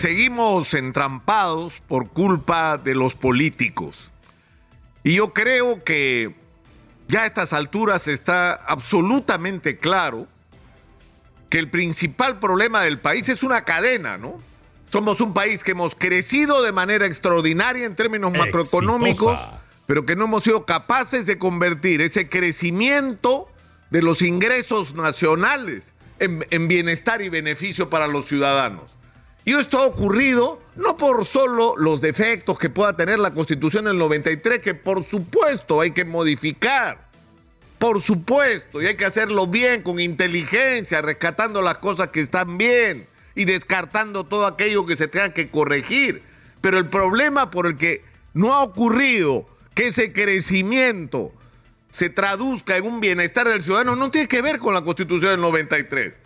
seguimos entrampados por culpa de los políticos. Y yo creo que ya a estas alturas está absolutamente claro que el principal problema del país es una cadena, ¿no? Somos un país que hemos crecido de manera extraordinaria en términos macroeconómicos, pero que no hemos sido capaces de convertir ese crecimiento de los ingresos nacionales en, en bienestar y beneficio para los ciudadanos. Y esto ha ocurrido no por solo los defectos que pueda tener la Constitución del 93, que por supuesto hay que modificar, por supuesto, y hay que hacerlo bien, con inteligencia, rescatando las cosas que están bien y descartando todo aquello que se tenga que corregir. Pero el problema por el que no ha ocurrido que ese crecimiento se traduzca en un bienestar del ciudadano no tiene que ver con la Constitución del 93.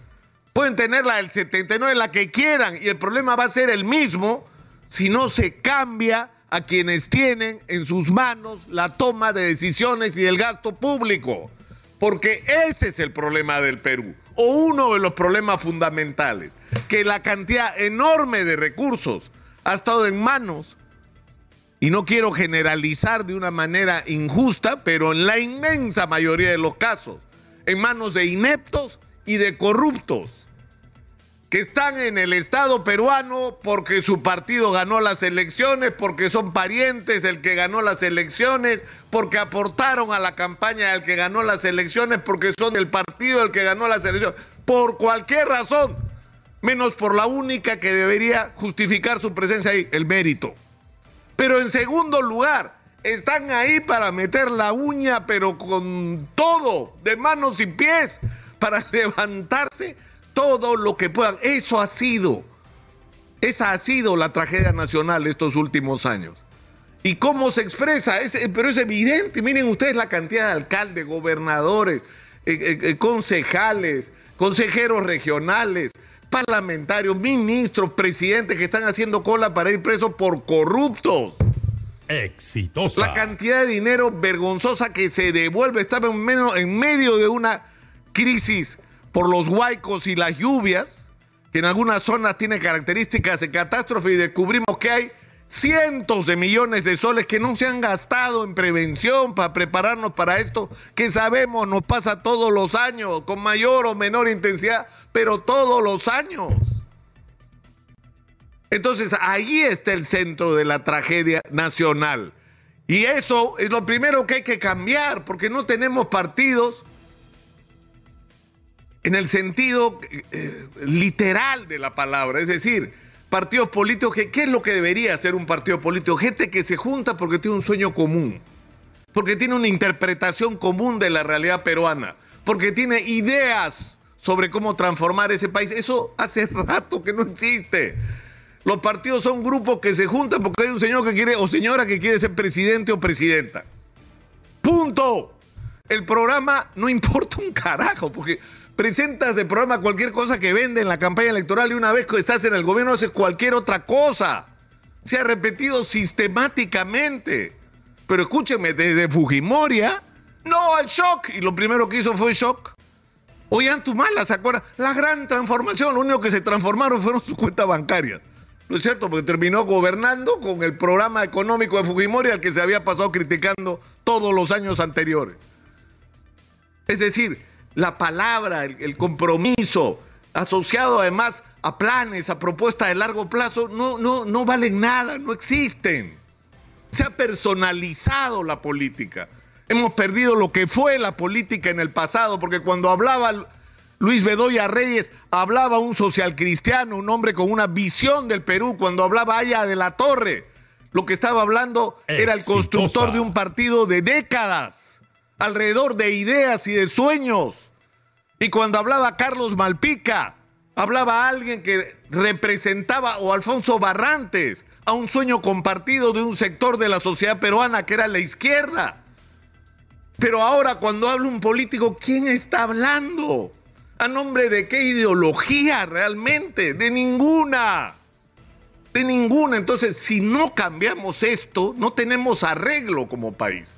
Pueden tener la del 79, la que quieran, y el problema va a ser el mismo si no se cambia a quienes tienen en sus manos la toma de decisiones y el gasto público. Porque ese es el problema del Perú, o uno de los problemas fundamentales, que la cantidad enorme de recursos ha estado en manos, y no quiero generalizar de una manera injusta, pero en la inmensa mayoría de los casos, en manos de ineptos y de corruptos que están en el Estado peruano porque su partido ganó las elecciones, porque son parientes del que ganó las elecciones, porque aportaron a la campaña del que ganó las elecciones, porque son del partido del que ganó las elecciones, por cualquier razón, menos por la única que debería justificar su presencia ahí, el mérito. Pero en segundo lugar, están ahí para meter la uña, pero con todo, de manos y pies, para levantarse todo lo que puedan. Eso ha sido, esa ha sido la tragedia nacional estos últimos años. ¿Y cómo se expresa? pero es evidente, miren ustedes la cantidad de alcaldes, gobernadores, eh, eh, eh, concejales, consejeros regionales, parlamentarios, ministros, presidentes que están haciendo cola para ir presos por corruptos. Exitosa. La cantidad de dinero vergonzosa que se devuelve. Estaba en, en medio de una crisis por los huaicos y las lluvias, que en algunas zonas tiene características de catástrofe y descubrimos que hay cientos de millones de soles que no se han gastado en prevención para prepararnos para esto, que sabemos nos pasa todos los años, con mayor o menor intensidad, pero todos los años. Entonces ahí está el centro de la tragedia nacional. Y eso es lo primero que hay que cambiar, porque no tenemos partidos en el sentido eh, literal de la palabra, es decir, partidos políticos, que, ¿qué es lo que debería ser un partido político? Gente que se junta porque tiene un sueño común, porque tiene una interpretación común de la realidad peruana, porque tiene ideas sobre cómo transformar ese país. Eso hace rato que no existe. Los partidos son grupos que se juntan porque hay un señor que quiere o señora que quiere ser presidente o presidenta. Punto. El programa no importa un carajo, porque presentas de programa cualquier cosa que vende en la campaña electoral y una vez que estás en el gobierno haces cualquier otra cosa. Se ha repetido sistemáticamente. Pero escúcheme, desde Fujimoria, no al shock. Y lo primero que hizo fue shock. Oigan, tu mala, ¿se acuerdan? La gran transformación, lo único que se transformaron fueron sus cuentas bancarias. ¿No es cierto? Porque terminó gobernando con el programa económico de Fujimori al que se había pasado criticando todos los años anteriores. Es decir, la palabra, el, compromiso, asociado además a planes, a propuestas de largo plazo, no, no, no valen nada, no existen. Se ha personalizado la política. Hemos perdido lo que fue la política en el pasado, porque cuando hablaba Luis Bedoya Reyes, hablaba un social cristiano, un hombre con una visión del Perú, cuando hablaba allá de la Torre, lo que estaba hablando era el constructor de un partido de décadas alrededor de ideas y de sueños. Y cuando hablaba Carlos Malpica, hablaba alguien que representaba, o Alfonso Barrantes, a un sueño compartido de un sector de la sociedad peruana que era la izquierda. Pero ahora cuando habla un político, ¿quién está hablando? ¿A nombre de qué ideología realmente? De ninguna. De ninguna. Entonces, si no cambiamos esto, no tenemos arreglo como país.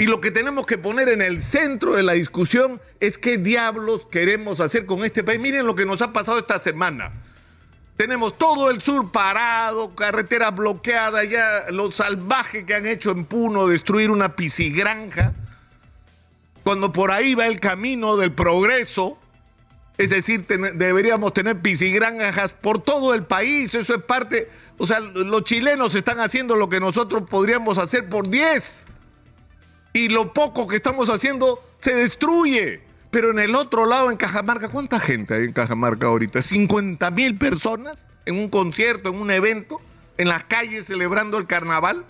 Y lo que tenemos que poner en el centro de la discusión es qué diablos queremos hacer con este país. Miren lo que nos ha pasado esta semana. tenemos todo el sur parado, carreteras bloqueadas, ya lo salvaje que han hecho en Puno, destruir una piscigranja, cuando por ahí va el camino del progreso, es decir, deberíamos tener piscigranjas por todo el país, eso es parte, o sea, los chilenos están haciendo lo que nosotros podríamos hacer por 10, y lo poco que estamos haciendo se destruye. Pero en el otro lado, en Cajamarca, ¿cuánta gente hay en Cajamarca ahorita? ¿50 mil personas en un concierto, en un evento, en las calles celebrando el carnaval?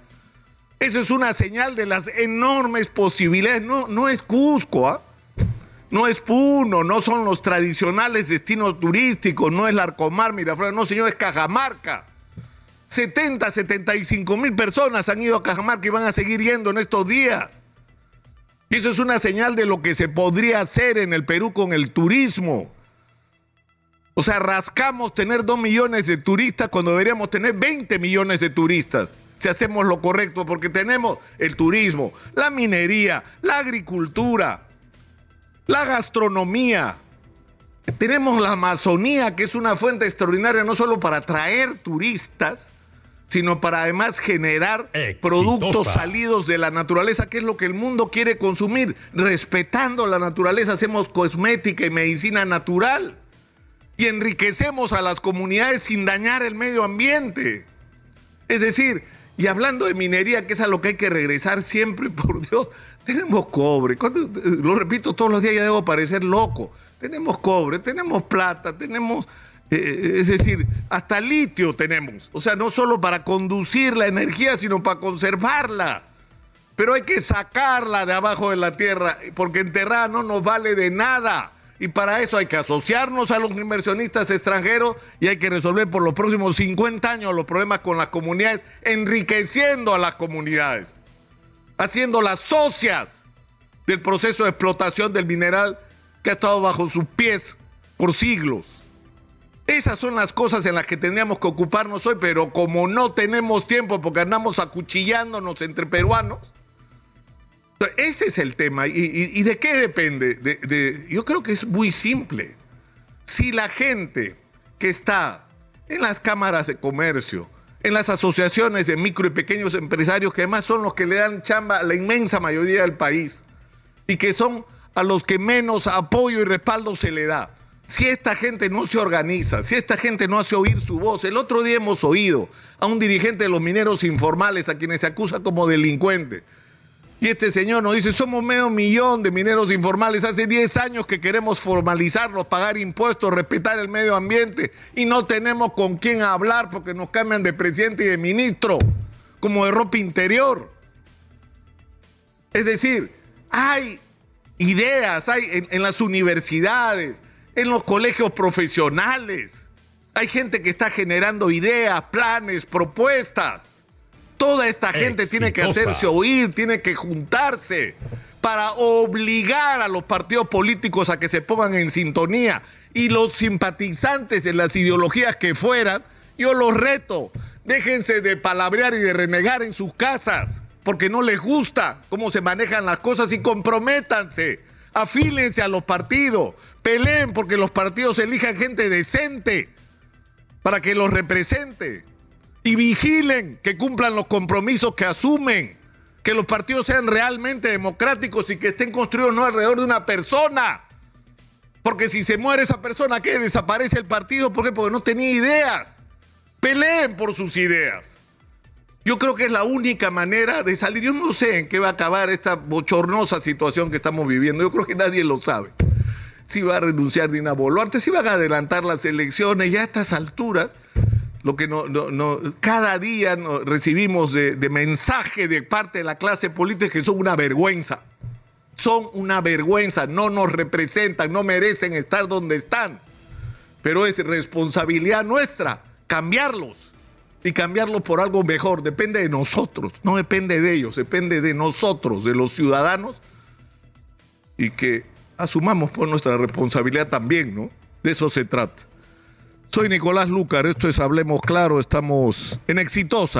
Eso es una señal de las enormes posibilidades. No, no es Cusco, ¿ah? no es Puno, no son los tradicionales destinos turísticos, no es Larcomar, Miraflores, no, señor, es Cajamarca. 70, 75 mil personas han ido a Cajamarca y van a seguir yendo en estos días. Eso es una señal de lo que se podría hacer en el Perú con el turismo. O sea, rascamos tener dos millones de turistas cuando deberíamos tener 20 millones de turistas, si hacemos lo correcto, porque tenemos el turismo, la minería, la agricultura, la gastronomía. Tenemos la Amazonía, que es una fuente extraordinaria no solo para atraer turistas, sino para además generar productos salidos de la naturaleza, que es lo que el mundo quiere consumir. Respetando la naturaleza, hacemos cosmética y medicina natural y enriquecemos a las comunidades sin dañar el medio ambiente. Es decir, y hablando de minería, que es a lo que hay que regresar siempre, por Dios, tenemos cobre. Lo repito todos los días, ya debo parecer loco. Tenemos cobre, tenemos plata, tenemos es decir, hasta litio tenemos. O sea, no solo para conducir la energía, sino para conservarla. Pero hay que sacarla de abajo de la tierra, porque enterrada no nos vale de nada. Y para eso hay que asociarnos a los inversionistas extranjeros y hay que resolver por los próximos 50 años los problemas con las comunidades, enriqueciendo a las comunidades, haciéndolas socias del proceso de explotación del mineral que ha estado bajo sus pies por siglos. Esas son las cosas en las que tendríamos que ocuparnos hoy, pero como no tenemos tiempo porque andamos acuchillándonos entre peruanos, ese es el tema. ¿Y, de qué depende? yo creo que es muy simple. Si la gente que está en las cámaras de comercio, en las asociaciones de micro y pequeños empresarios, que además son los que le dan chamba a la inmensa mayoría del país, y que son a los que menos apoyo y respaldo se le da, si esta gente no se organiza, si esta gente no hace oír su voz, el otro día hemos oído a un dirigente de los mineros informales a quienes se acusa como delincuente. Y este señor nos dice, somos medio millón de mineros informales, hace 10 años que queremos formalizarlos, pagar impuestos, respetar el medio ambiente y no tenemos con quién hablar porque nos cambian de presidente y de ministro, como de ropa interior. Es decir, hay ideas, hay en las universidades, en los colegios profesionales. Hay gente que está generando ideas, planes, propuestas. Toda esta gente tiene que hacerse oír, tiene que juntarse para obligar a los partidos políticos a que se pongan en sintonía. Y los simpatizantes de las ideologías que fueran, yo los reto, déjense de palabrear y de renegar en sus casas, porque no les gusta cómo se manejan las cosas y comprométanse afílense a los partidos, peleen porque los partidos elijan gente decente para que los represente y vigilen que cumplan los compromisos que asumen, que los partidos sean realmente democráticos y que estén construidos no alrededor de una persona. Porque si se muere esa persona, ¿qué? Desaparece el partido. ¿Por qué? Porque no tenía ideas. Peleen por sus ideas. Yo creo que es la única manera de salir. Yo no sé en qué va a acabar esta bochornosa situación que estamos viviendo. Yo creo que nadie lo sabe. Si va a renunciar Dina Boluarte, si van a adelantar las elecciones, ya a estas alturas, lo que no, no, cada día recibimos de, de mensaje de parte de la clase política que son una vergüenza. Son una vergüenza, no nos representan, no merecen estar donde están. Pero es responsabilidad nuestra cambiarlos y cambiarlo por algo mejor. Depende de nosotros, no depende de ellos, depende de nosotros, de los ciudadanos, y que asumamos por nuestra responsabilidad también, ¿no? De eso se trata. Soy Nicolás Lucar, esto es Hablemos Claro, estamos en Exitosa.